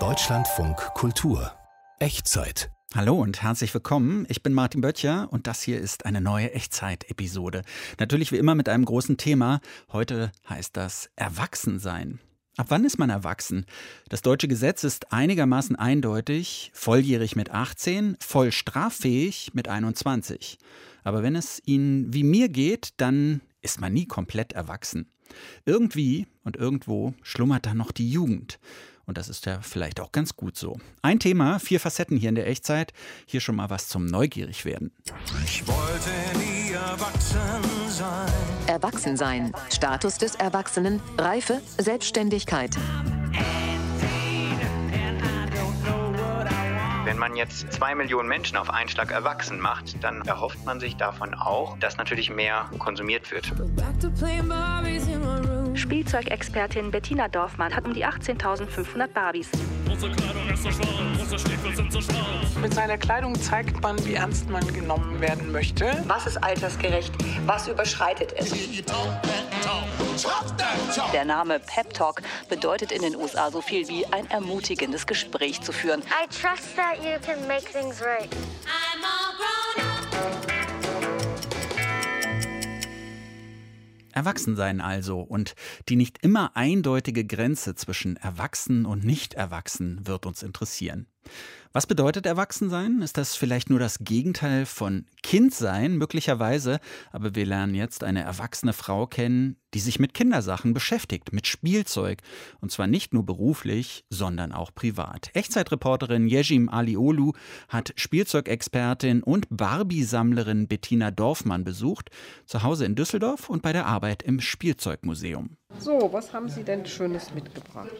Deutschlandfunk Kultur Echtzeit Hallo und herzlich willkommen. Ich bin Martin Böttcher und das hier ist eine neue Echtzeit-Episode. Natürlich wie immer mit einem großen Thema. Heute heißt das Erwachsensein. Ab wann ist man erwachsen? Das deutsche Gesetz ist einigermaßen eindeutig, volljährig mit 18, voll straffähig mit 21. Aber wenn es Ihnen wie mir geht, dann ist man nie komplett erwachsen. Irgendwie und irgendwo schlummert da noch die Jugend. Und das ist ja vielleicht auch ganz gut so. Ein Thema, vier Facetten hier in der Echtzeit. Hier schon mal was zum Neugierig-Werden. Ich wollte nie erwachsen sein. Erwachsensein. Status des Erwachsenen. Reife. Selbstständigkeit. Wenn man jetzt zwei Millionen Menschen auf einen Schlag erwachsen macht, dann erhofft man sich davon auch, dass natürlich mehr konsumiert wird. Spielzeugexpertin Bettina Dorfmann hat um die 18.500 Barbies. Unsere Kleidung ist so schwarz, unsere Stiefel sind so schwarz. Mit seiner Kleidung zeigt man, wie ernst man genommen werden möchte. Was ist altersgerecht? Was überschreitet es? Der Name Pep Talk bedeutet in den USA so viel wie ein ermutigendes Gespräch zu führen. I trust that you can make things right. I'm all grown Erwachsensein also und die nicht immer eindeutige Grenze zwischen Erwachsen und Nicht-Erwachsen wird uns interessieren. Was bedeutet Erwachsensein? Ist das vielleicht nur das Gegenteil von Kindsein? Möglicherweise, aber wir lernen jetzt eine erwachsene Frau kennen, die sich mit Kindersachen beschäftigt, mit Spielzeug. Und zwar nicht nur beruflich, sondern auch privat. Echtzeitreporterin Yejim Aliolu hat Spielzeugexpertin und Barbie-Sammlerin Bettina Dorfmann besucht, zu Hause in Düsseldorf und bei der Arbeit im Spielzeugmuseum. So, was haben Sie denn Schönes mitgebracht?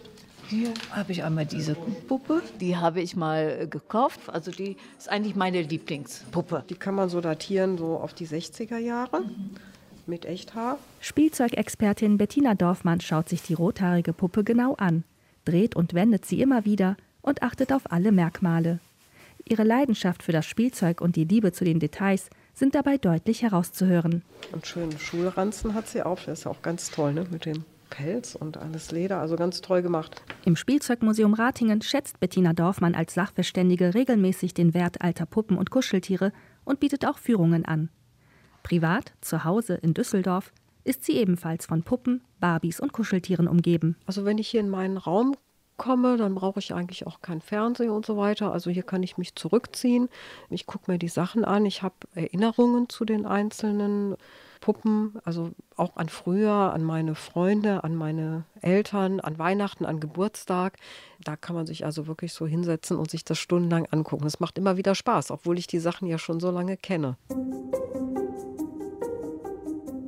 Hier habe ich einmal diese Puppe. Die habe ich mal äh, gekauft. Also die ist eigentlich meine Lieblingspuppe. Die kann man so datieren, so auf die 60er Jahre. Mhm. Mit Echthaar. Spielzeugexpertin Bettina Dorfmann schaut sich die rothaarige Puppe genau an, dreht und wendet sie immer wieder und achtet auf alle Merkmale. Ihre Leidenschaft für das Spielzeug und die Liebe zu den Details sind dabei deutlich herauszuhören. Und schönen Schulranzen hat sie auch. Der ist ja auch ganz toll, ne? Mit dem Pelz und alles Leder, also ganz toll gemacht. Im Spielzeugmuseum Ratingen schätzt Bettina Dorfmann als Sachverständige regelmäßig den Wert alter Puppen und Kuscheltiere und bietet auch Führungen an. Privat, zu Hause in Düsseldorf, ist sie ebenfalls von Puppen, Barbies und Kuscheltieren umgeben. Also wenn ich hier in meinen Raum komme, dann brauche ich eigentlich auch kein Fernsehen und so weiter. Also hier kann ich mich zurückziehen. Ich gucke mir die Sachen an. Ich habe Erinnerungen zu den einzelnen Puppen, also auch an früher, an meine Freunde, an meine Eltern, an Weihnachten, an Geburtstag. Da kann man sich also wirklich so hinsetzen und sich das stundenlang angucken. Es macht immer wieder Spaß, obwohl ich die Sachen ja schon so lange kenne.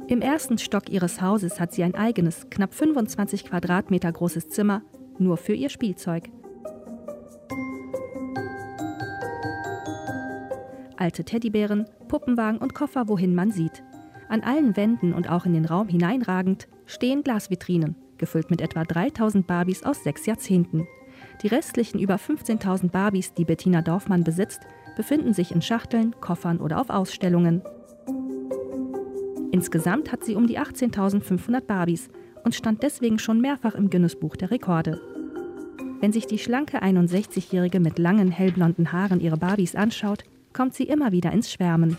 Im ersten Stock ihres Hauses hat sie ein eigenes, knapp 25 Quadratmeter großes Zimmer, nur für ihr Spielzeug. Alte Teddybären, Puppenwagen und Koffer, wohin man sieht. An allen Wänden und auch in den Raum hineinragend stehen Glasvitrinen, gefüllt mit etwa 3000 Barbies aus sechs Jahrzehnten. Die restlichen über 15.000 Barbies, die Bettina Dorfmann besitzt, befinden sich in Schachteln, Koffern oder auf Ausstellungen. Insgesamt hat sie um die 18.500 Barbies und stand deswegen schon mehrfach im Guinness-Buch der Rekorde. Wenn sich die schlanke 61-Jährige mit langen hellblonden Haaren ihre Barbies anschaut, kommt sie immer wieder ins Schwärmen.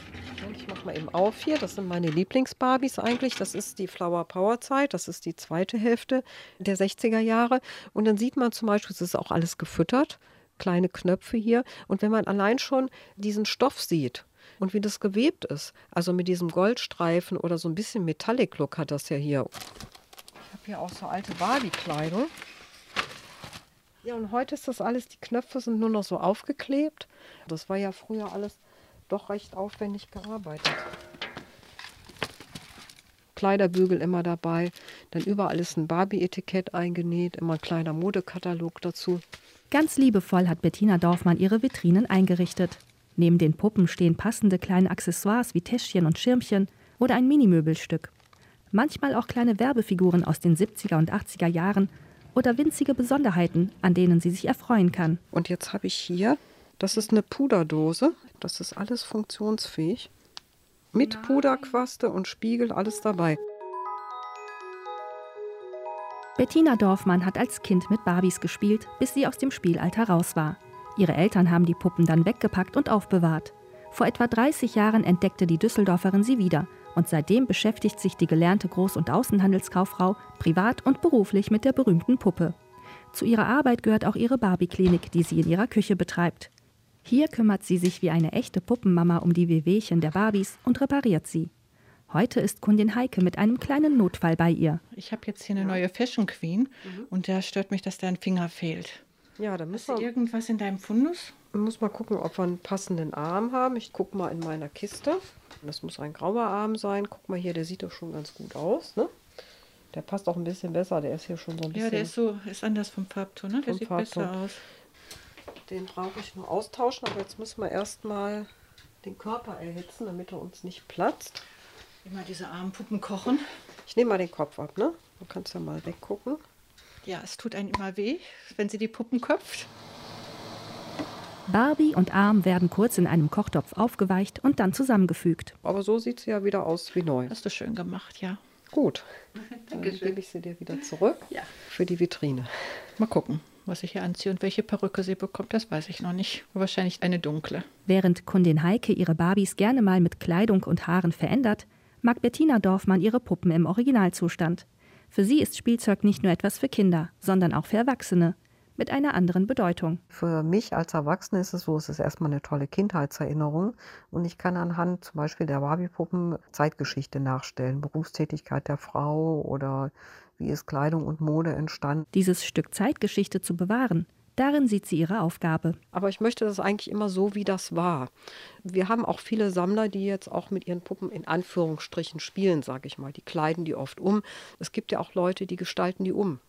Ich mache mal eben auf hier. Das sind meine Lieblingsbarbies eigentlich. Das ist die Flower Power Zeit. Das ist die zweite Hälfte der 60er Jahre. Und dann sieht man zum Beispiel, es ist auch alles gefüttert. Kleine Knöpfe hier. Und wenn man allein schon diesen Stoff sieht, und wie das gewebt ist. Also mit diesem Goldstreifen oder so ein bisschen Metallic-Look hat das ja hier. Ich habe hier auch so alte Barbie-Kleidung. Ja, und heute ist das alles, die Knöpfe sind nur noch so aufgeklebt. Das war ja früher alles doch recht aufwendig gearbeitet. Kleiderbügel immer dabei, dann überall ist ein Barbie-Etikett eingenäht, immer ein kleiner Modekatalog dazu. Ganz liebevoll hat Bettina Dorfmann ihre Vitrinen eingerichtet. Neben den Puppen stehen passende kleine Accessoires wie Täschchen und Schirmchen oder ein Minimöbelstück. Manchmal auch kleine Werbefiguren aus den 70er und 80er Jahren oder winzige Besonderheiten, an denen sie sich erfreuen kann. Und jetzt habe ich hier, das ist eine Puderdose. Das ist alles funktionsfähig. Mit Puderquaste und Spiegel, alles dabei. Bettina Dorfmann hat als Kind mit Barbies gespielt, bis sie aus dem Spielalter raus war. Ihre Eltern haben die Puppen dann weggepackt und aufbewahrt. Vor etwa 30 Jahren entdeckte die Düsseldorferin sie wieder und seitdem beschäftigt sich die gelernte Groß- und Außenhandelskauffrau privat und beruflich mit der berühmten Puppe. Zu ihrer Arbeit gehört auch ihre Barbie-Klinik, die sie in ihrer Küche betreibt. Hier kümmert sie sich wie eine echte Puppenmama um die Wehwehchen der Barbies und repariert sie. Heute ist Kundin Heike mit einem kleinen Notfall bei ihr. Ich habe jetzt hier eine neue Fashion Queen mhm. und da stört mich, dass da ein Finger fehlt. Ja, da müssen Hast du irgendwas in deinem Fundus? Muss mal gucken, ob wir einen passenden Arm haben. Ich gucke mal in meiner Kiste. Das muss ein grauer Arm sein. Guck mal hier, der sieht doch schon ganz gut aus. Ne? Der passt auch ein bisschen besser. Der ist hier schon so ein bisschen. Ja, der ist so, ist anders vom Farbton. Ne? Der sieht Farbton. besser aus. Den brauche ich nur austauschen, aber jetzt müssen wir erstmal den Körper erhitzen, damit er uns nicht platzt. Immer diese armen Puppen kochen. Ich nehme mal den Kopf ab, ne? Du kannst ja mal weggucken. Ja, es tut einem immer weh, wenn sie die Puppen köpft. Barbie und Arm werden kurz in einem Kochtopf aufgeweicht und dann zusammengefügt. Aber so sieht sie ja wieder aus wie neu. Hast du schön gemacht, ja. Gut. Dann gebe ich sie dir wieder zurück ja. für die Vitrine. Mal gucken was ich hier anziehe und welche Perücke sie bekommt, das weiß ich noch nicht. Wahrscheinlich eine dunkle. Während Kundin Heike ihre Barbies gerne mal mit Kleidung und Haaren verändert, mag Bettina Dorfmann ihre Puppen im Originalzustand. Für sie ist Spielzeug nicht nur etwas für Kinder, sondern auch für Erwachsene. Mit einer anderen Bedeutung. Für mich als Erwachsene ist es so, es ist erstmal eine tolle Kindheitserinnerung und ich kann anhand zum Beispiel der Barbie-Puppen Zeitgeschichte nachstellen, Berufstätigkeit der Frau oder wie ist Kleidung und Mode entstanden. Dieses Stück Zeitgeschichte zu bewahren, Darin sieht sie ihre Aufgabe. Aber ich möchte das eigentlich immer so, wie das war. Wir haben auch viele Sammler, die jetzt auch mit ihren Puppen in Anführungsstrichen spielen, sage ich mal. Die kleiden die oft um. Es gibt ja auch Leute, die gestalten die um.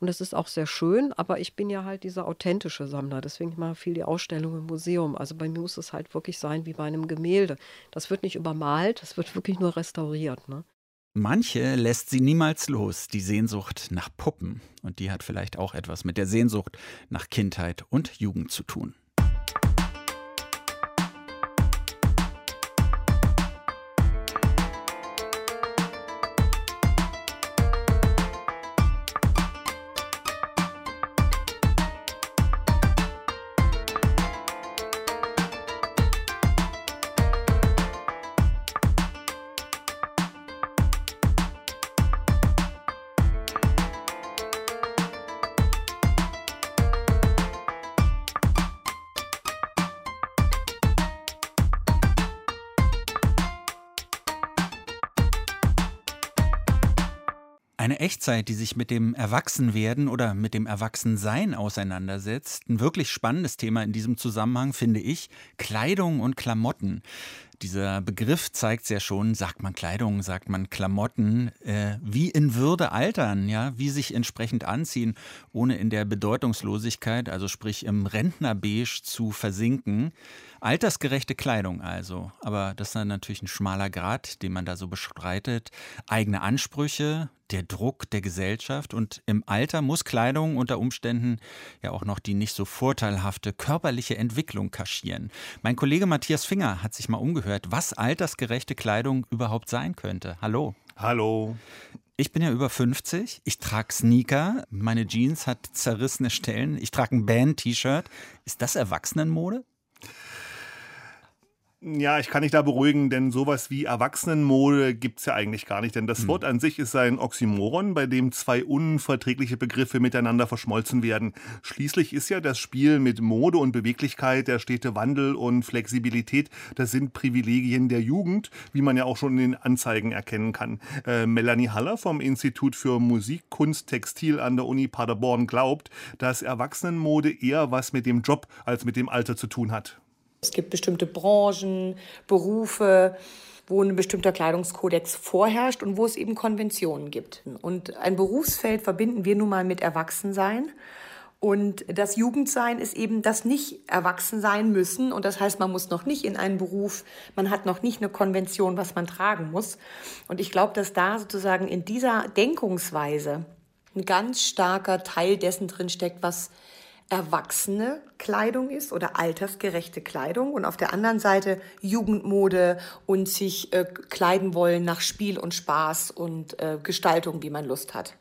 Und das ist auch sehr schön, aber ich bin ja halt dieser authentische Sammler. Deswegen mache ich viel die Ausstellung im Museum. Also bei mir muss es halt wirklich sein wie bei einem Gemälde. Das wird nicht übermalt, das wird wirklich nur restauriert. Ne? Manche lässt sie niemals los, die Sehnsucht nach Puppen. Und die hat vielleicht auch etwas mit der Sehnsucht nach Kindheit und Jugend zu tun. Eine Echtzeit, die sich mit dem Erwachsenwerden oder mit dem Erwachsensein auseinandersetzt. Ein wirklich spannendes Thema in diesem Zusammenhang finde ich Kleidung und Klamotten. Dieser Begriff zeigt sehr schon, sagt man Kleidung, sagt man Klamotten, äh, wie in Würde altern, ja, wie sich entsprechend anziehen, ohne in der Bedeutungslosigkeit, also sprich im Rentnerbeige zu versinken. Altersgerechte Kleidung also, aber das ist dann natürlich ein schmaler Grad, den man da so bestreitet. Eigene Ansprüche, der Druck der Gesellschaft und im Alter muss Kleidung unter Umständen ja auch noch die nicht so vorteilhafte körperliche Entwicklung kaschieren. Mein Kollege Matthias Finger hat sich mal umgehört, was altersgerechte Kleidung überhaupt sein könnte. Hallo. Hallo. Ich bin ja über 50, ich trage Sneaker, meine Jeans hat zerrissene Stellen, ich trage ein Band-T-Shirt. Ist das Erwachsenenmode? Ja, ich kann dich da beruhigen, denn sowas wie Erwachsenenmode gibt es ja eigentlich gar nicht. Denn das hm. Wort an sich ist ein Oxymoron, bei dem zwei unverträgliche Begriffe miteinander verschmolzen werden. Schließlich ist ja das Spiel mit Mode und Beweglichkeit, der stete Wandel und Flexibilität, das sind Privilegien der Jugend, wie man ja auch schon in den Anzeigen erkennen kann. Äh, Melanie Haller vom Institut für Musik, Kunst, Textil an der Uni Paderborn glaubt, dass Erwachsenenmode eher was mit dem Job als mit dem Alter zu tun hat. Es gibt bestimmte Branchen, Berufe, wo ein bestimmter Kleidungskodex vorherrscht und wo es eben Konventionen gibt. Und ein Berufsfeld verbinden wir nun mal mit Erwachsensein. Und das Jugendsein ist eben das nicht erwachsen sein müssen. Und das heißt, man muss noch nicht in einen Beruf, man hat noch nicht eine Konvention, was man tragen muss. Und ich glaube, dass da sozusagen in dieser Denkungsweise ein ganz starker Teil dessen drin steckt, was erwachsene Kleidung ist oder altersgerechte Kleidung und auf der anderen Seite Jugendmode und sich äh, kleiden wollen nach Spiel und Spaß und äh, Gestaltung, wie man Lust hat.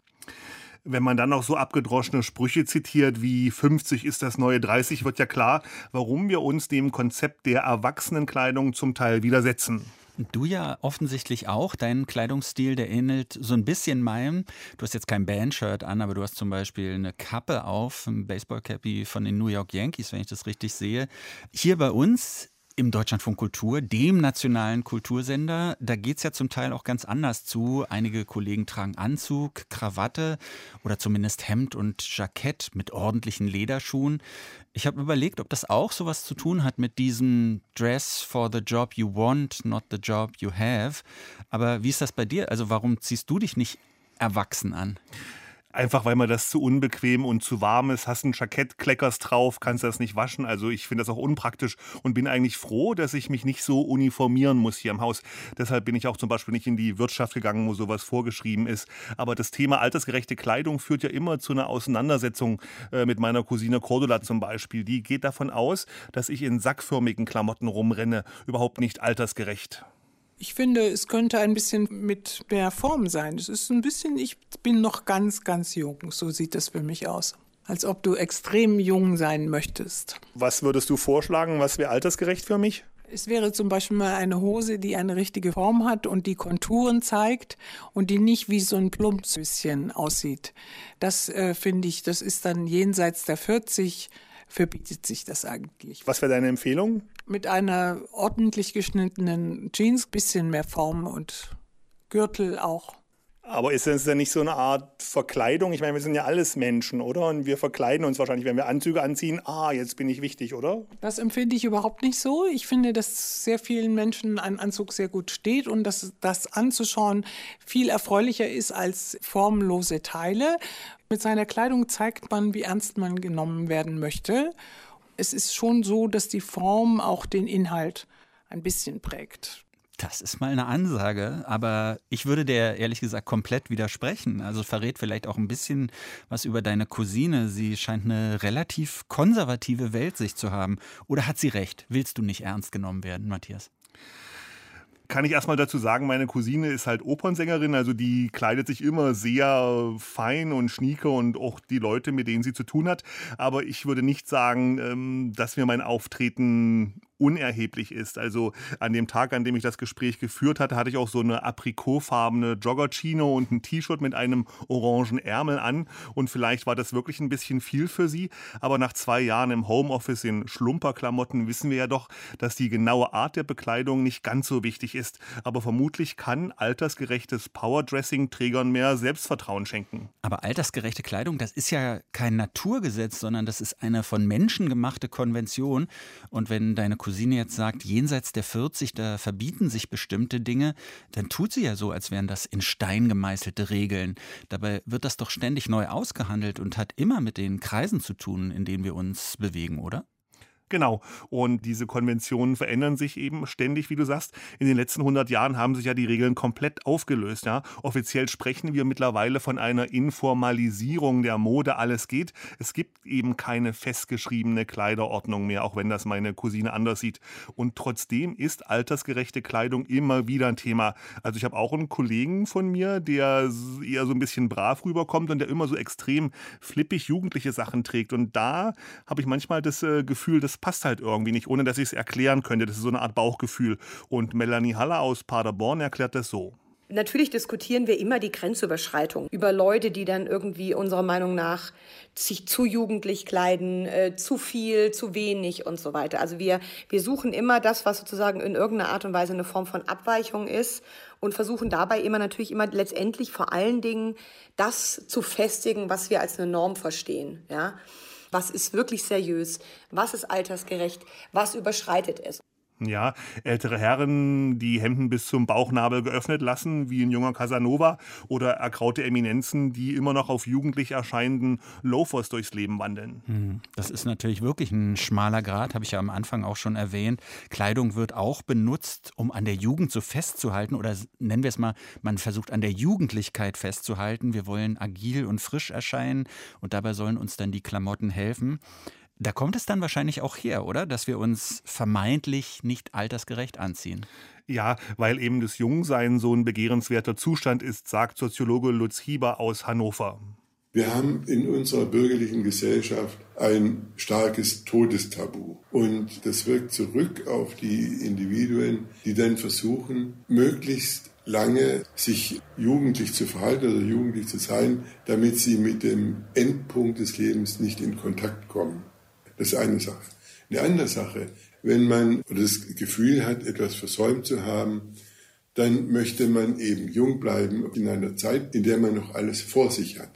Wenn man dann noch so abgedroschene Sprüche zitiert wie 50 ist das neue 30, wird ja klar, warum wir uns dem Konzept der Erwachsenenkleidung zum Teil widersetzen. Du ja offensichtlich auch. Dein Kleidungsstil, der ähnelt so ein bisschen meinem. Du hast jetzt kein Bandshirt an, aber du hast zum Beispiel eine Kappe auf, ein Baseballcappy von den New York Yankees, wenn ich das richtig sehe. Hier bei uns im Deutschlandfunk Kultur, dem nationalen Kultursender. Da geht es ja zum Teil auch ganz anders zu. Einige Kollegen tragen Anzug, Krawatte oder zumindest Hemd und Jackett mit ordentlichen Lederschuhen. Ich habe überlegt, ob das auch sowas zu tun hat mit diesem Dress for the job you want, not the job you have. Aber wie ist das bei dir? Also warum ziehst du dich nicht erwachsen an? Einfach weil mir das zu unbequem und zu warm ist. Hast ein Jackett, kleckerst drauf, kannst das nicht waschen. Also ich finde das auch unpraktisch und bin eigentlich froh, dass ich mich nicht so uniformieren muss hier im Haus. Deshalb bin ich auch zum Beispiel nicht in die Wirtschaft gegangen, wo sowas vorgeschrieben ist. Aber das Thema altersgerechte Kleidung führt ja immer zu einer Auseinandersetzung äh, mit meiner Cousine Cordula zum Beispiel. Die geht davon aus, dass ich in sackförmigen Klamotten rumrenne. Überhaupt nicht altersgerecht. Ich finde, es könnte ein bisschen mit der Form sein. Es ist ein bisschen, ich bin noch ganz, ganz jung. So sieht es für mich aus. Als ob du extrem jung sein möchtest. Was würdest du vorschlagen? Was wäre altersgerecht für mich? Es wäre zum Beispiel mal eine Hose, die eine richtige Form hat und die Konturen zeigt und die nicht wie so ein Plumpsüsschen aussieht. Das äh, finde ich, das ist dann jenseits der 40 verbietet sich das eigentlich. Was wäre deine Empfehlung? Mit einer ordentlich geschnittenen Jeans, bisschen mehr Form und Gürtel auch. Aber ist das denn nicht so eine Art Verkleidung? Ich meine, wir sind ja alles Menschen, oder? Und wir verkleiden uns wahrscheinlich, wenn wir Anzüge anziehen. Ah, jetzt bin ich wichtig, oder? Das empfinde ich überhaupt nicht so. Ich finde, dass sehr vielen Menschen ein Anzug sehr gut steht und dass das anzuschauen viel erfreulicher ist als formlose Teile. Mit seiner Kleidung zeigt man, wie ernst man genommen werden möchte. Es ist schon so, dass die Form auch den Inhalt ein bisschen prägt. Das ist mal eine Ansage, aber ich würde der ehrlich gesagt komplett widersprechen. Also verrät vielleicht auch ein bisschen was über deine Cousine. Sie scheint eine relativ konservative Weltsicht zu haben. Oder hat sie recht? Willst du nicht ernst genommen werden, Matthias? kann ich erstmal dazu sagen, meine Cousine ist halt Opernsängerin, also die kleidet sich immer sehr fein und schnieke und auch die Leute, mit denen sie zu tun hat. Aber ich würde nicht sagen, ähm, dass mir mein Auftreten unerheblich ist. Also an dem Tag, an dem ich das Gespräch geführt hatte, hatte ich auch so eine aprikotfarbene Jogger-Chino und ein T-Shirt mit einem orangen Ärmel an. Und vielleicht war das wirklich ein bisschen viel für sie. Aber nach zwei Jahren im Homeoffice in Schlumperklamotten wissen wir ja doch, dass die genaue Art der Bekleidung nicht ganz so wichtig ist. Aber vermutlich kann altersgerechtes Powerdressing Trägern mehr Selbstvertrauen schenken. Aber altersgerechte Kleidung, das ist ja kein Naturgesetz, sondern das ist eine von Menschen gemachte Konvention. Und wenn deine Cousine jetzt sagt, jenseits der 40, da verbieten sich bestimmte Dinge, dann tut sie ja so, als wären das in Stein gemeißelte Regeln. Dabei wird das doch ständig neu ausgehandelt und hat immer mit den Kreisen zu tun, in denen wir uns bewegen, oder? Genau. Und diese Konventionen verändern sich eben ständig, wie du sagst. In den letzten 100 Jahren haben sich ja die Regeln komplett aufgelöst. Ja? Offiziell sprechen wir mittlerweile von einer Informalisierung der Mode. Alles geht. Es gibt eben keine festgeschriebene Kleiderordnung mehr, auch wenn das meine Cousine anders sieht. Und trotzdem ist altersgerechte Kleidung immer wieder ein Thema. Also ich habe auch einen Kollegen von mir, der eher so ein bisschen brav rüberkommt und der immer so extrem flippig jugendliche Sachen trägt. Und da habe ich manchmal das äh, Gefühl, das passt halt irgendwie nicht, ohne dass ich es erklären könnte. Das ist so eine Art Bauchgefühl. Und Melanie Haller aus Paderborn erklärt das so. Natürlich diskutieren wir immer die Grenzüberschreitung über Leute, die dann irgendwie unserer Meinung nach sich zu jugendlich kleiden, äh, zu viel, zu wenig und so weiter. Also wir, wir suchen immer das, was sozusagen in irgendeiner Art und Weise eine Form von Abweichung ist und versuchen dabei immer natürlich immer letztendlich vor allen Dingen das zu festigen, was wir als eine Norm verstehen. Ja. Was ist wirklich seriös? Was ist altersgerecht? Was überschreitet es? Ja, ältere Herren, die Hemden bis zum Bauchnabel geöffnet lassen, wie ein junger Casanova, oder erkraute Eminenzen, die immer noch auf jugendlich erscheinenden Loafers durchs Leben wandeln. Hm, das ist natürlich wirklich ein schmaler Grad, habe ich ja am Anfang auch schon erwähnt. Kleidung wird auch benutzt, um an der Jugend so festzuhalten, oder nennen wir es mal, man versucht an der Jugendlichkeit festzuhalten. Wir wollen agil und frisch erscheinen und dabei sollen uns dann die Klamotten helfen. Da kommt es dann wahrscheinlich auch her, oder? Dass wir uns vermeintlich nicht altersgerecht anziehen. Ja, weil eben das Jungsein so ein begehrenswerter Zustand ist, sagt Soziologe Lutz Hieber aus Hannover. Wir haben in unserer bürgerlichen Gesellschaft ein starkes Todestabu. Und das wirkt zurück auf die Individuen, die dann versuchen, möglichst lange sich jugendlich zu verhalten oder jugendlich zu sein, damit sie mit dem Endpunkt des Lebens nicht in Kontakt kommen. Das ist eine Sache. Eine andere Sache, wenn man das Gefühl hat, etwas versäumt zu haben, dann möchte man eben jung bleiben in einer Zeit, in der man noch alles vor sich hat.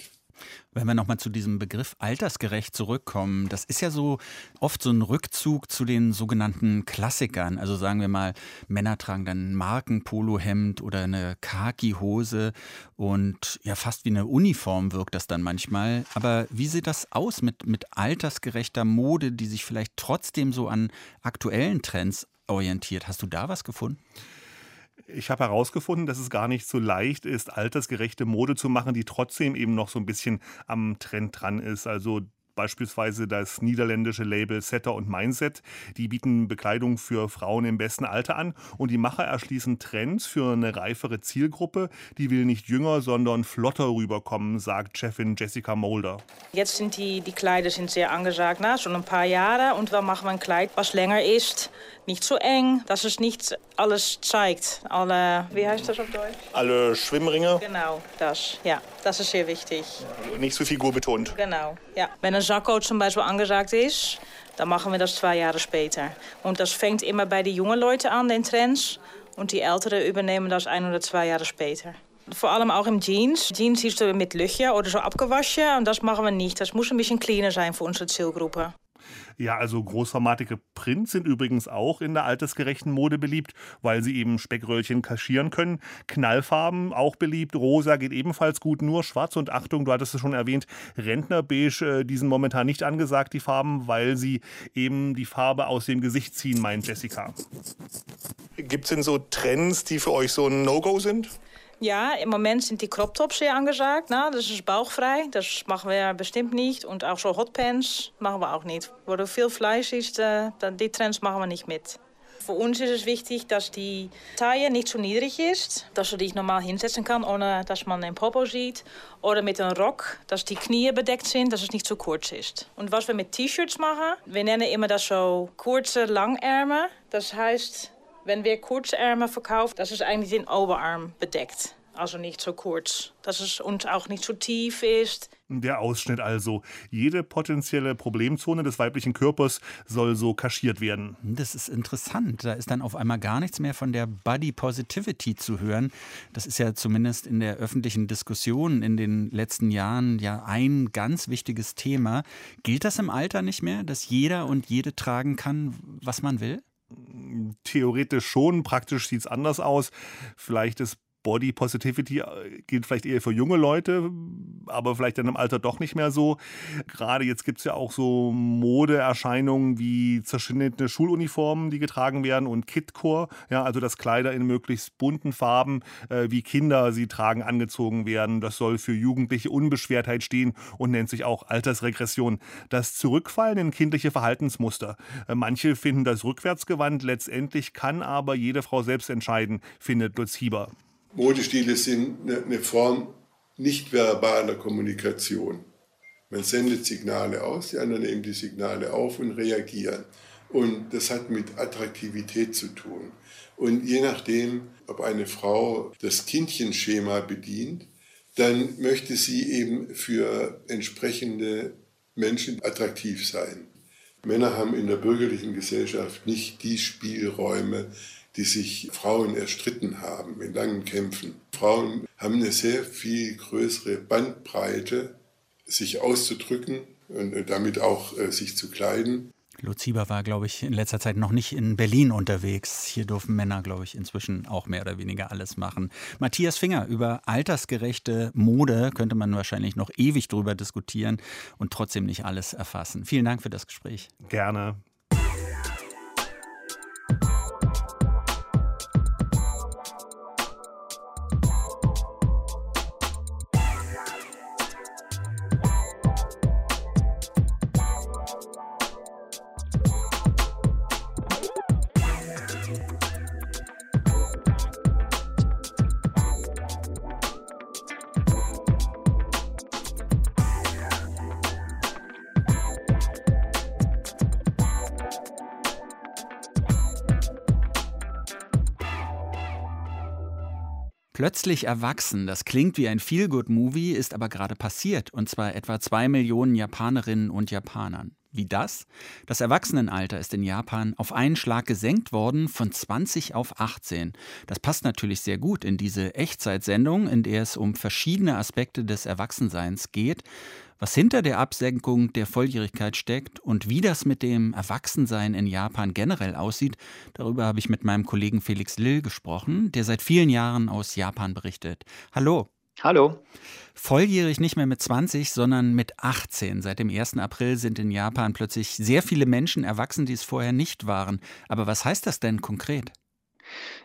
Wenn wir nochmal zu diesem Begriff altersgerecht zurückkommen, das ist ja so oft so ein Rückzug zu den sogenannten Klassikern. Also sagen wir mal, Männer tragen dann ein Markenpolohemd oder eine Khaki-Hose und ja, fast wie eine Uniform wirkt das dann manchmal. Aber wie sieht das aus mit, mit altersgerechter Mode, die sich vielleicht trotzdem so an aktuellen Trends orientiert? Hast du da was gefunden? Ich habe herausgefunden, dass es gar nicht so leicht ist, altersgerechte Mode zu machen, die trotzdem eben noch so ein bisschen am Trend dran ist. Also beispielsweise das niederländische Label Setter und Mindset. Die bieten Bekleidung für Frauen im besten Alter an und die Macher erschließen Trends für eine reifere Zielgruppe. Die will nicht jünger, sondern flotter rüberkommen, sagt Chefin Jessica Molder. Jetzt sind die, die Kleider sind sehr angesagt, na, schon ein paar Jahre. Und wir machen ein Kleid, was länger ist, nicht so eng, dass es nicht alles zeigt. Alle, wie heißt das auf Deutsch? Alle Schwimmringe. Genau, das. Ja, das ist sehr wichtig. Nicht so figurbetont. Genau, ja. Wenn ein Sakko zum Beispiel angesagt ist, dann machen wir das zwei Jahre später. Und das fängt immer bei den jungen Leuten an, den Trends. Und die Älteren übernehmen das ein oder zwei Jahre später. Vor allem auch im Jeans. Jeans ist so mit Löcher oder so abgewaschen. Und das machen wir nicht. Das muss ein bisschen cleaner sein für unsere Zielgruppe. Ja, also großformatige Prints sind übrigens auch in der altersgerechten Mode beliebt, weil sie eben Speckröllchen kaschieren können. Knallfarben auch beliebt. Rosa geht ebenfalls gut, nur schwarz und Achtung, du hattest es schon erwähnt, Rentnerbeige, äh, die sind momentan nicht angesagt, die Farben, weil sie eben die Farbe aus dem Gesicht ziehen, meint Jessica. Gibt es denn so Trends, die für euch so ein No-Go sind? Ja, im Moment sind die Crop Tops sehr angesagt. Na, das ist bauchfrei. Das machen wir bestimmt nicht. Und auch so Hotpants machen wir auch nicht. Wo du viel Fleisch ist, äh, die Trends machen wir nicht mit. Für uns ist es wichtig, dass die Taille nicht zu niedrig ist, dass du dich normal hinsetzen kann, ohne dass man den Popo sieht. Oder mit einem Rock, dass die Knie bedeckt sind, dass es nicht zu kurz ist. Und was wir mit T-Shirts machen, wir nennen immer das so kurze Langärme. Das heißt, wenn wir Kurzärme verkaufen, das ist eigentlich den Oberarm bedeckt. Also nicht so kurz, dass es uns auch nicht zu tief ist. Der Ausschnitt also. Jede potenzielle Problemzone des weiblichen Körpers soll so kaschiert werden. Das ist interessant. Da ist dann auf einmal gar nichts mehr von der Body Positivity zu hören. Das ist ja zumindest in der öffentlichen Diskussion in den letzten Jahren ja ein ganz wichtiges Thema. Gilt das im Alter nicht mehr, dass jeder und jede tragen kann, was man will? Theoretisch schon, praktisch sieht es anders aus. Vielleicht ist Body Positivity äh, gilt vielleicht eher für junge Leute, aber vielleicht dann im Alter doch nicht mehr so. Gerade jetzt gibt es ja auch so Modeerscheinungen wie zerschnittene Schuluniformen, die getragen werden und Kitcore, ja, also dass Kleider in möglichst bunten Farben, äh, wie Kinder sie tragen, angezogen werden. Das soll für jugendliche Unbeschwertheit stehen und nennt sich auch Altersregression. Das Zurückfallen in kindliche Verhaltensmuster. Äh, manche finden das rückwärtsgewandt, letztendlich kann aber jede Frau selbst entscheiden, findet Lutz Hieber. Modestile sind eine Form nicht verbaler Kommunikation. Man sendet Signale aus, die anderen nehmen die Signale auf und reagieren. Und das hat mit Attraktivität zu tun. Und je nachdem, ob eine Frau das Kindchenschema bedient, dann möchte sie eben für entsprechende Menschen attraktiv sein. Männer haben in der bürgerlichen Gesellschaft nicht die Spielräume, die sich Frauen erstritten haben in langen Kämpfen. Frauen haben eine sehr viel größere Bandbreite, sich auszudrücken und damit auch äh, sich zu kleiden. Lutz Hieber war, glaube ich, in letzter Zeit noch nicht in Berlin unterwegs. Hier dürfen Männer, glaube ich, inzwischen auch mehr oder weniger alles machen. Matthias Finger, über altersgerechte Mode könnte man wahrscheinlich noch ewig drüber diskutieren und trotzdem nicht alles erfassen. Vielen Dank für das Gespräch. Gerne. Plötzlich erwachsen, das klingt wie ein Feel-Good-Movie, ist aber gerade passiert, und zwar etwa zwei Millionen Japanerinnen und Japanern. Wie das? Das Erwachsenenalter ist in Japan auf einen Schlag gesenkt worden von 20 auf 18. Das passt natürlich sehr gut in diese Echtzeitsendung, in der es um verschiedene Aspekte des Erwachsenseins geht. Was hinter der Absenkung der Volljährigkeit steckt und wie das mit dem Erwachsensein in Japan generell aussieht, darüber habe ich mit meinem Kollegen Felix Lill gesprochen, der seit vielen Jahren aus Japan berichtet. Hallo. Hallo. Volljährig nicht mehr mit 20, sondern mit 18. Seit dem 1. April sind in Japan plötzlich sehr viele Menschen erwachsen, die es vorher nicht waren. Aber was heißt das denn konkret?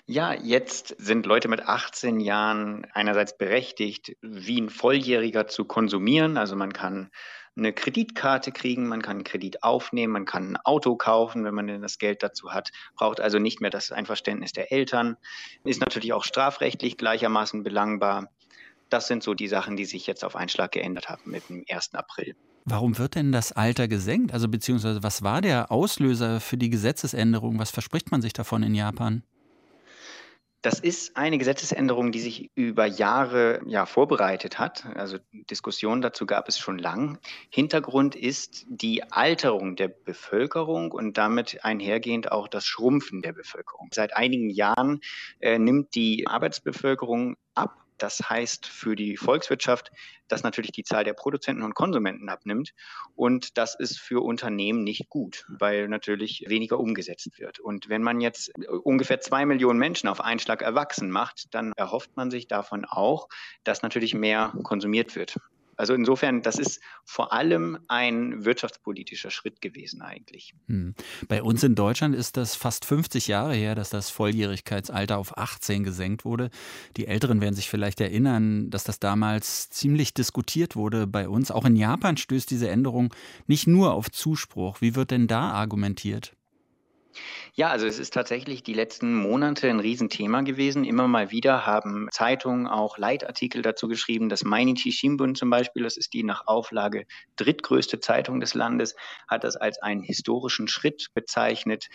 Ja, jetzt sind Leute mit 18 Jahren einerseits berechtigt, wie ein Volljähriger zu konsumieren. Also man kann eine Kreditkarte kriegen, man kann einen Kredit aufnehmen, man kann ein Auto kaufen, wenn man denn das Geld dazu hat, braucht also nicht mehr das Einverständnis der Eltern, ist natürlich auch strafrechtlich gleichermaßen belangbar. Das sind so die Sachen, die sich jetzt auf einen Schlag geändert haben mit dem 1. April. Warum wird denn das Alter gesenkt? Also beziehungsweise was war der Auslöser für die Gesetzesänderung? Was verspricht man sich davon in Japan? Das ist eine Gesetzesänderung, die sich über Jahre ja, vorbereitet hat. Also Diskussionen dazu gab es schon lang. Hintergrund ist die Alterung der Bevölkerung und damit einhergehend auch das Schrumpfen der Bevölkerung. Seit einigen Jahren äh, nimmt die Arbeitsbevölkerung ab das heißt für die Volkswirtschaft, dass natürlich die Zahl der Produzenten und Konsumenten abnimmt. Und das ist für Unternehmen nicht gut, weil natürlich weniger umgesetzt wird. Und wenn man jetzt ungefähr zwei Millionen Menschen auf einen Schlag erwachsen macht, dann erhofft man sich davon auch, dass natürlich mehr konsumiert wird. Also insofern, das ist vor allem ein wirtschaftspolitischer Schritt gewesen eigentlich. Hm. Bei uns in Deutschland ist das fast 50 Jahre her, dass das Volljährigkeitsalter auf 18 gesenkt wurde. Die Älteren werden sich vielleicht erinnern, dass das damals ziemlich diskutiert wurde bei uns. Auch in Japan stößt diese Änderung nicht nur auf Zuspruch. Wie wird denn da argumentiert? Ja, also es ist tatsächlich die letzten Monate ein Riesenthema gewesen. Immer mal wieder haben Zeitungen auch Leitartikel dazu geschrieben. Das Mainichi Shimbun zum Beispiel, das ist die nach Auflage drittgrößte Zeitung des Landes, hat das als einen historischen Schritt bezeichnet.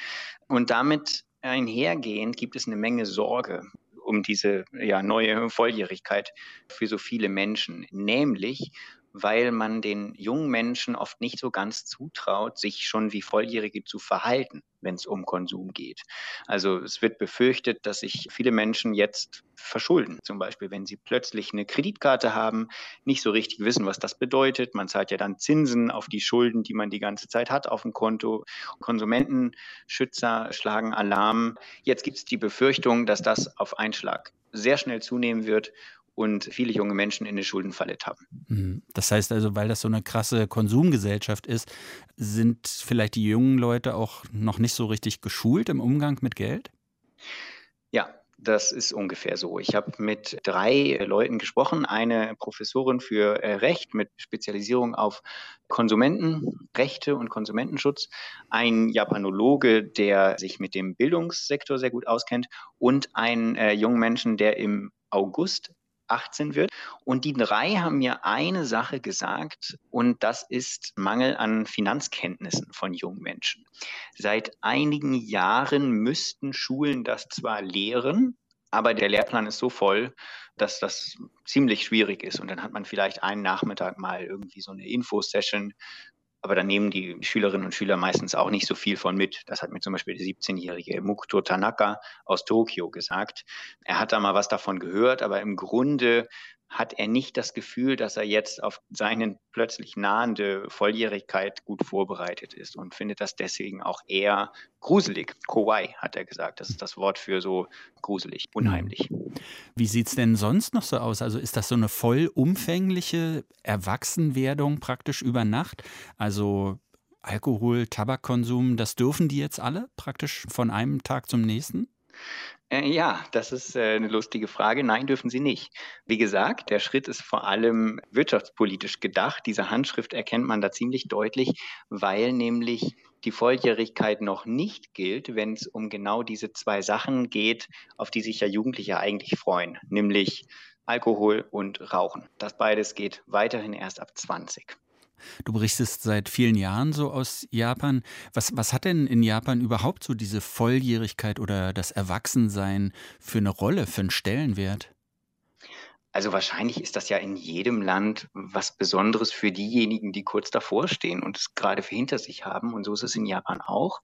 Und damit einhergehend gibt es eine Menge Sorge um diese ja, neue Volljährigkeit für so viele Menschen. Nämlich, weil man den jungen Menschen oft nicht so ganz zutraut, sich schon wie Volljährige zu verhalten, wenn es um Konsum geht. Also es wird befürchtet, dass sich viele Menschen jetzt verschulden. Zum Beispiel, wenn sie plötzlich eine Kreditkarte haben, nicht so richtig wissen, was das bedeutet. Man zahlt ja dann Zinsen auf die Schulden, die man die ganze Zeit hat auf dem Konto. Konsumentenschützer schlagen Alarm. Jetzt gibt es die Befürchtung, dass das auf einen Schlag sehr schnell zunehmen wird und viele junge Menschen in eine Schuldenfalle tappen. Mhm. Das heißt also, weil das so eine krasse Konsumgesellschaft ist, sind vielleicht die jungen Leute auch noch nicht so richtig geschult im Umgang mit Geld? Ja, das ist ungefähr so. Ich habe mit drei Leuten gesprochen. Eine Professorin für äh, Recht mit Spezialisierung auf Konsumentenrechte und Konsumentenschutz, ein Japanologe, der sich mit dem Bildungssektor sehr gut auskennt und einen äh, jungen Menschen, der im August 18 wird. Und die drei haben mir eine Sache gesagt und das ist Mangel an Finanzkenntnissen von jungen Menschen. Seit einigen Jahren müssten Schulen das zwar lehren, aber der Lehrplan ist so voll, dass das ziemlich schwierig ist. Und dann hat man vielleicht einen Nachmittag mal irgendwie so eine Infosession aber da nehmen die Schülerinnen und Schüler meistens auch nicht so viel von mit. Das hat mir zum Beispiel der 17-jährige Mukto Tanaka aus Tokio gesagt. Er hat da mal was davon gehört, aber im Grunde hat er nicht das Gefühl, dass er jetzt auf seine plötzlich nahende Volljährigkeit gut vorbereitet ist und findet das deswegen auch eher gruselig. Kawaii, hat er gesagt. Das ist das Wort für so gruselig, unheimlich. Wie sieht es denn sonst noch so aus? Also ist das so eine vollumfängliche Erwachsenwerdung praktisch über Nacht? Also Alkohol, Tabakkonsum, das dürfen die jetzt alle praktisch von einem Tag zum nächsten? Äh, ja, das ist äh, eine lustige Frage. Nein, dürfen Sie nicht. Wie gesagt, der Schritt ist vor allem wirtschaftspolitisch gedacht. Diese Handschrift erkennt man da ziemlich deutlich, weil nämlich die Volljährigkeit noch nicht gilt, wenn es um genau diese zwei Sachen geht, auf die sich ja Jugendliche eigentlich freuen, nämlich Alkohol und Rauchen. Das beides geht weiterhin erst ab 20. Du berichtest seit vielen Jahren so aus Japan. Was, was hat denn in Japan überhaupt so diese Volljährigkeit oder das Erwachsensein für eine Rolle, für einen Stellenwert? Also wahrscheinlich ist das ja in jedem Land was Besonderes für diejenigen, die kurz davor stehen und es gerade für hinter sich haben. Und so ist es in Japan auch.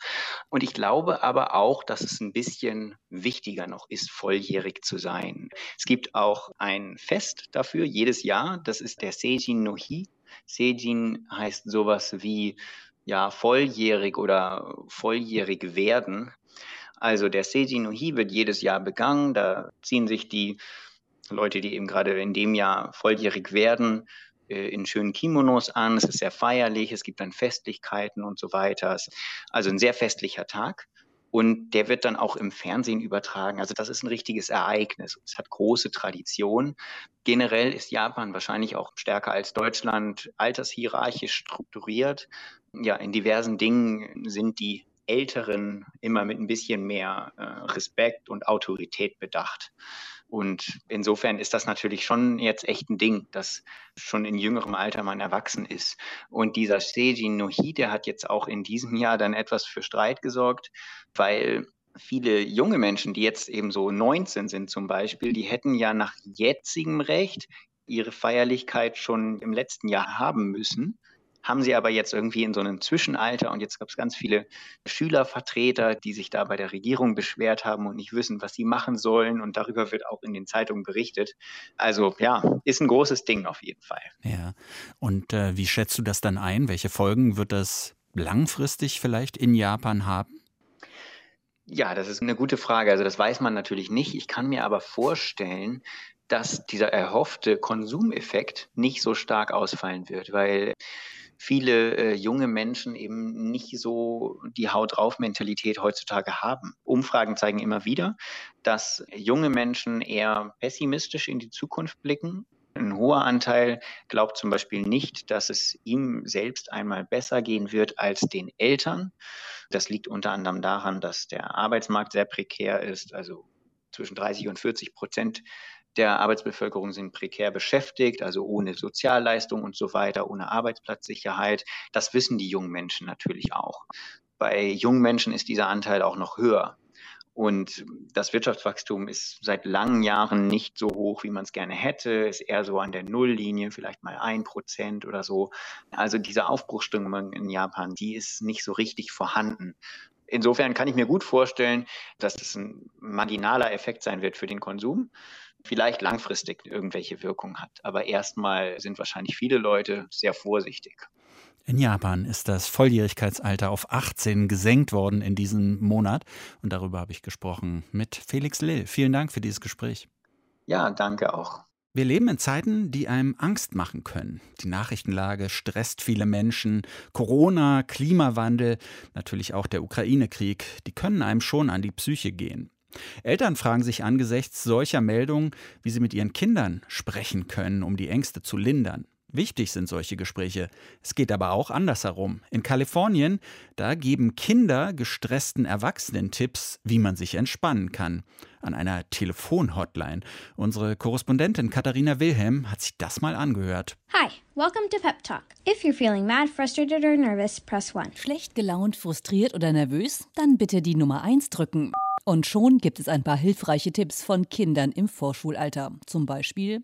Und ich glaube aber auch, dass es ein bisschen wichtiger noch ist, volljährig zu sein. Es gibt auch ein Fest dafür jedes Jahr. Das ist der Seijin no Hi. Seijin heißt sowas wie ja, volljährig oder volljährig werden. Also der Seijin no wird jedes Jahr begangen. Da ziehen sich die Leute, die eben gerade in dem Jahr volljährig werden, äh, in schönen Kimonos an. Es ist sehr feierlich, es gibt dann Festlichkeiten und so weiter. Also ein sehr festlicher Tag. Und der wird dann auch im Fernsehen übertragen. Also das ist ein richtiges Ereignis. Es hat große Tradition. Generell ist Japan wahrscheinlich auch stärker als Deutschland altershierarchisch strukturiert. Ja, in diversen Dingen sind die Älteren immer mit ein bisschen mehr äh, Respekt und Autorität bedacht. Und insofern ist das natürlich schon jetzt echt ein Ding, dass schon in jüngerem Alter man erwachsen ist. Und dieser Seiji Nohi, der hat jetzt auch in diesem Jahr dann etwas für Streit gesorgt, weil viele junge Menschen, die jetzt eben so 19 sind zum Beispiel, die hätten ja nach jetzigem Recht ihre Feierlichkeit schon im letzten Jahr haben müssen haben sie aber jetzt irgendwie in so einem Zwischenalter und jetzt gab es ganz viele Schülervertreter, die sich da bei der Regierung beschwert haben und nicht wissen, was sie machen sollen und darüber wird auch in den Zeitungen berichtet. Also ja, ist ein großes Ding auf jeden Fall. Ja, und äh, wie schätzt du das dann ein? Welche Folgen wird das langfristig vielleicht in Japan haben? Ja, das ist eine gute Frage. Also das weiß man natürlich nicht. Ich kann mir aber vorstellen, dass dieser erhoffte Konsumeffekt nicht so stark ausfallen wird, weil viele äh, junge Menschen eben nicht so die Haut drauf Mentalität heutzutage haben. Umfragen zeigen immer wieder, dass junge Menschen eher pessimistisch in die Zukunft blicken. Ein hoher Anteil glaubt zum Beispiel nicht, dass es ihm selbst einmal besser gehen wird als den Eltern. Das liegt unter anderem daran, dass der Arbeitsmarkt sehr prekär ist, also zwischen 30 und 40 Prozent der Arbeitsbevölkerung sind prekär beschäftigt, also ohne Sozialleistung und so weiter, ohne Arbeitsplatzsicherheit. Das wissen die jungen Menschen natürlich auch. Bei jungen Menschen ist dieser Anteil auch noch höher. Und das Wirtschaftswachstum ist seit langen Jahren nicht so hoch, wie man es gerne hätte, ist eher so an der Nulllinie, vielleicht mal ein Prozent oder so. Also diese Aufbruchsstimmung in Japan, die ist nicht so richtig vorhanden. Insofern kann ich mir gut vorstellen, dass das ein marginaler Effekt sein wird für den Konsum vielleicht langfristig irgendwelche Wirkung hat. Aber erstmal sind wahrscheinlich viele Leute sehr vorsichtig. In Japan ist das Volljährigkeitsalter auf 18 gesenkt worden in diesem Monat. Und darüber habe ich gesprochen mit Felix Lill. Vielen Dank für dieses Gespräch. Ja, danke auch. Wir leben in Zeiten, die einem Angst machen können. Die Nachrichtenlage stresst viele Menschen. Corona, Klimawandel, natürlich auch der Ukraine-Krieg, die können einem schon an die Psyche gehen. Eltern fragen sich angesichts solcher Meldungen, wie sie mit ihren Kindern sprechen können, um die Ängste zu lindern. Wichtig sind solche Gespräche. Es geht aber auch andersherum. In Kalifornien, da geben Kinder gestressten Erwachsenen Tipps, wie man sich entspannen kann. An einer Telefonhotline. Unsere Korrespondentin Katharina Wilhelm hat sich das mal angehört. Hi, welcome to Pep Talk. If you're feeling mad, frustrated or nervous, press 1. Schlecht gelaunt, frustriert oder nervös? Dann bitte die Nummer 1 drücken. Und schon gibt es ein paar hilfreiche Tipps von Kindern im Vorschulalter. Zum Beispiel: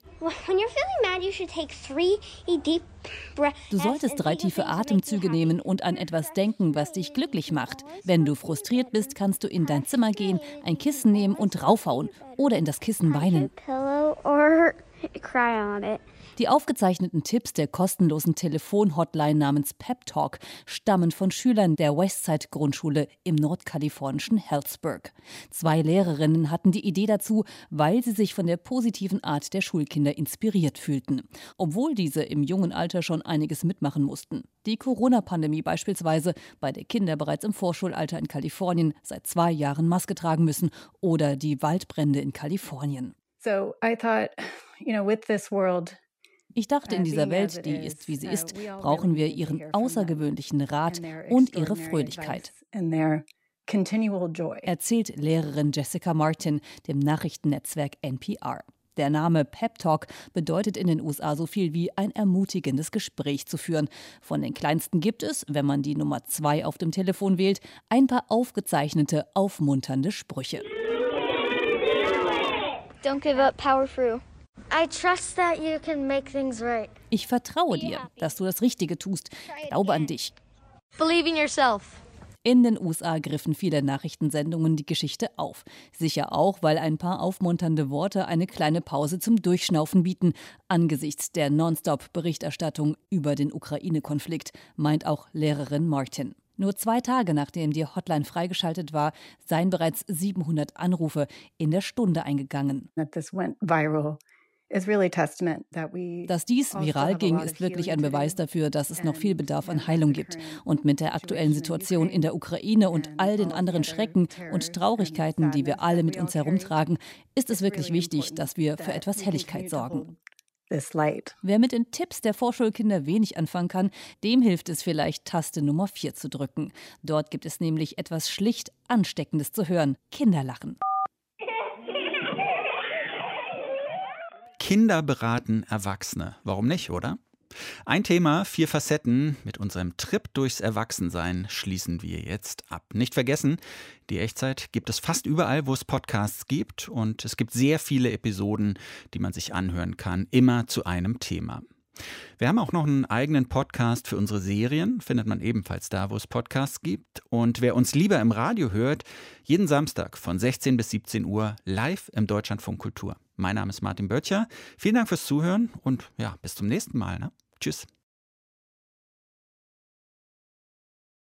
Du solltest drei tiefe Atemzüge nehmen und an etwas denken, was dich glücklich macht. Wenn du frustriert bist, kannst du in dein Zimmer gehen, ein Kissen nehmen und draufhauen oder in das Kissen weinen. Die aufgezeichneten Tipps der kostenlosen Telefonhotline namens Pep Talk stammen von Schülern der Westside Grundschule im nordkalifornischen Healdsburg. Zwei Lehrerinnen hatten die Idee dazu, weil sie sich von der positiven Art der Schulkinder inspiriert fühlten, obwohl diese im jungen Alter schon einiges mitmachen mussten. Die Corona-Pandemie beispielsweise, bei der Kinder bereits im Vorschulalter in Kalifornien seit zwei Jahren Maske tragen müssen oder die Waldbrände in Kalifornien. So I thought, you know, with this world ich dachte, in dieser Welt, die ist, wie sie ist, brauchen wir ihren außergewöhnlichen Rat und ihre Fröhlichkeit. Erzählt Lehrerin Jessica Martin dem Nachrichtennetzwerk NPR. Der Name Pep Talk bedeutet in den USA so viel wie ein ermutigendes Gespräch zu führen. Von den kleinsten gibt es, wenn man die Nummer zwei auf dem Telefon wählt, ein paar aufgezeichnete, aufmunternde Sprüche. Don't give up, power through. I trust that you can make things right. Ich vertraue dir, dass du das Richtige tust. Glaube an dich. Believe in yourself. In den USA griffen viele Nachrichtensendungen die Geschichte auf. Sicher auch, weil ein paar aufmunternde Worte eine kleine Pause zum Durchschnaufen bieten, angesichts der Nonstop-Berichterstattung über den Ukraine-Konflikt, meint auch Lehrerin Martin. Nur zwei Tage nachdem die Hotline freigeschaltet war, seien bereits 700 Anrufe in der Stunde eingegangen. That this went viral Dass dies also viral ging, ist wirklich ein Beweis dafür, dass es noch viel Bedarf an Heilung gibt. Und mit der aktuellen Situation in der Ukraine und all den anderen Schrecken und Traurigkeiten, die wir alle mit uns herumtragen, ist es wirklich wichtig, dass wir für etwas Helligkeit sorgen. this light. Wer mit den Tipps der Vorschulkinder wenig anfangen kann, dem hilft es vielleicht, Taste Nummer 4 zu drücken. Dort gibt es nämlich etwas schlicht Ansteckendes zu hören: Kinderlachen. Kinder beraten Erwachsene. Warum nicht, oder? Ein Thema, vier Facetten. Mit unserem Trip durchs Erwachsensein schließen wir jetzt ab. Nicht vergessen, die Echtzeit gibt es fast überall, wo es Podcasts gibt. Und es gibt sehr viele Episoden, die man sich anhören kann, immer zu einem Thema. Wir haben auch noch einen eigenen Podcast für unsere Serien, findet man ebenfalls da, wo es Podcasts gibt. Und wer uns lieber im Radio hört, jeden Samstag von 16 bis 17 Uhr live im Deutschlandfunk Kultur. Mein Name ist Martin Böttcher. Vielen Dank fürs Zuhören und ja, bis zum nächsten Mal. Ne? Tschüss.